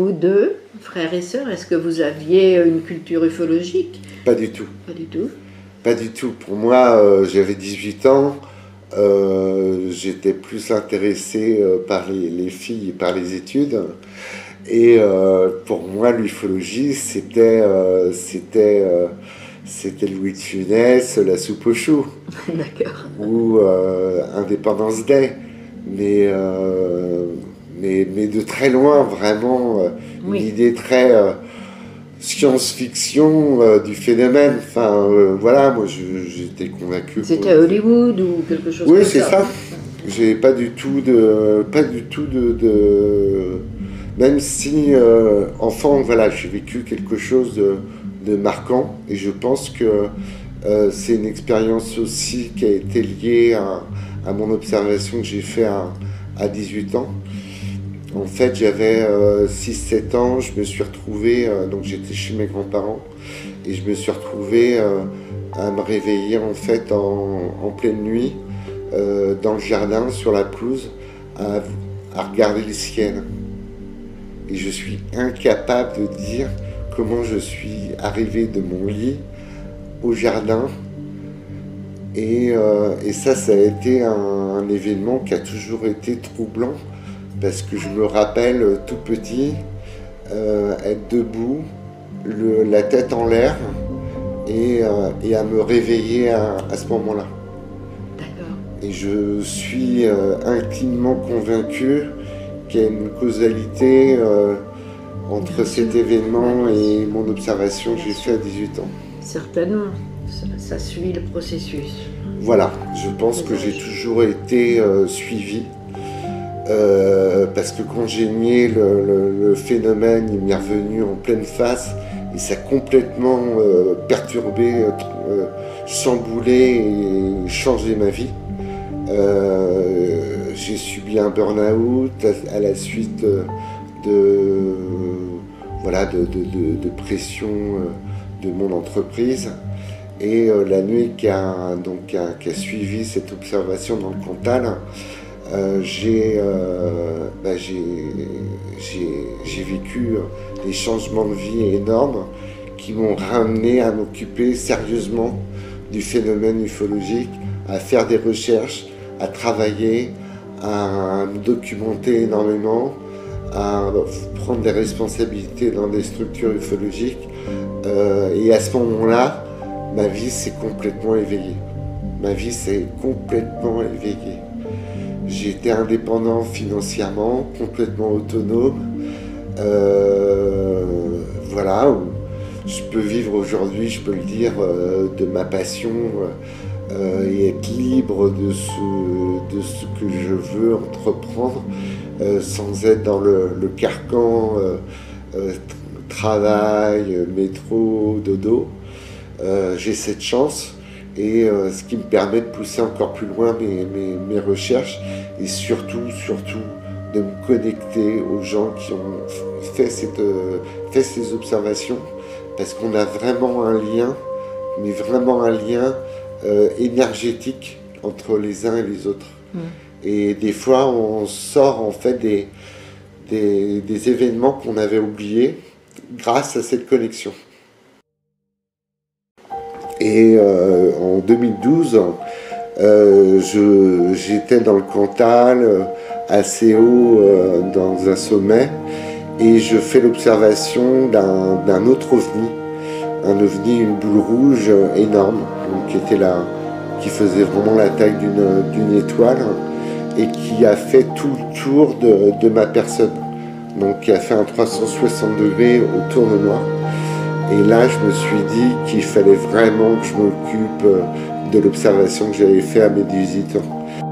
Vous deux, frères et sœurs, est-ce que vous aviez une culture ufologique Pas du tout. Pas du tout. Pas du tout. Pour moi, euh, j'avais 18 ans. euh, J'étais plus intéressé euh, par les, les filles et par les études. Et pour moi, l'ufologie, c'était c'était c'était Louis de Funès, la soupe aux choux, D'accord. ou Indépendance Day. Mais, mais, mais de très loin, vraiment, euh, une Oui. idée très euh, science-fiction euh, du phénomène. Enfin, euh, voilà, moi, j'étais convaincu. C'était à Hollywood ou quelque chose Oui, c'est ça ça. J'ai pas du tout de, pas du tout de, de- même si euh, enfant, voilà, j'ai vécu quelque chose de, de marquant et je pense que c'est une expérience aussi qui a été liée à, à mon observation que j'ai fait à, à 18 ans. En fait, j'avais 6-7 ans, je me suis retrouvé, euh, donc j'étais chez mes grands-parents, et je me suis retrouvé euh, à me réveiller en fait en, pleine nuit euh, dans le jardin, sur la pelouse, à, regarder le ciel. Et je suis incapable de dire comment je suis arrivé de mon lit au jardin. Et, euh, ça, ça a été un événement qui a toujours été troublant, parce que je me rappelle euh, tout petit euh, être debout, le- la tête en l'air, et, euh, et à me réveiller à- à ce moment-là. D'accord. Et je suis euh, intimement convaincu qu'il y a une causalité entre cet événement et mon observation que j'ai fait à 18 ans. Certainement. Ça, ça suit le processus. Voilà, je pense que j'ai toujours été suivi. Euh, parce que quand j'ai nié le, phénomène, il m'est revenu en pleine face et ça a complètement euh, perturbé, euh, euh, chamboulé et changé ma vie. J'ai subi un burn-out à, la suite de, voilà, de, pression de mon entreprise. Et la nuit qui a, donc, qui a, qui a suivi cette observation dans le Cantal, euh, j'ai euh, bah, j'ai- vécu euh, des changements de vie énormes qui m'ont ramené à m'occuper sérieusement du phénomène ufologique, à faire des recherches, à travailler, à me documenter énormément, à prendre des responsabilités dans des structures ufologiques. Et à ce moment-là, ma vie s'est complètement éveillée. Ma vie s'est complètement éveillée. Été indépendant financièrement, complètement autonome. Euh, voilà, je peux vivre aujourd'hui, je peux le dire, euh, de ma passion euh, et être libre de ce, de ce que je veux entreprendre sans être dans le, le carcan travail, métro, dodo. J'ai cette chance et euh, ce qui me permet de pousser encore plus loin mes, mes, mes recherches et surtout, surtout de me connecter aux gens qui ont fait, cette, euh, fait ces observations parce qu'on a vraiment un lien, mais vraiment un lien euh, énergétique entre les uns et les autres. Mm. Et des fois, on sort en fait des, des, des événements qu'on avait oubliés grâce à cette connexion. Et euh, en 2012, euh, j'étais dans le Cantal, euh, assez haut dans un sommet, et je fais l'observation d'un autre ovni, un ovni, une boule rouge énorme, qui était là, qui faisait vraiment la taille d'une d'une étoile, et qui a fait tout le tour de, de ma personne, donc qui a fait un 360 degrés autour de moi. Et là, je me suis dit qu'il fallait vraiment que je m'occupe euh, de l'observation que j'avais fait à mes 18 ans.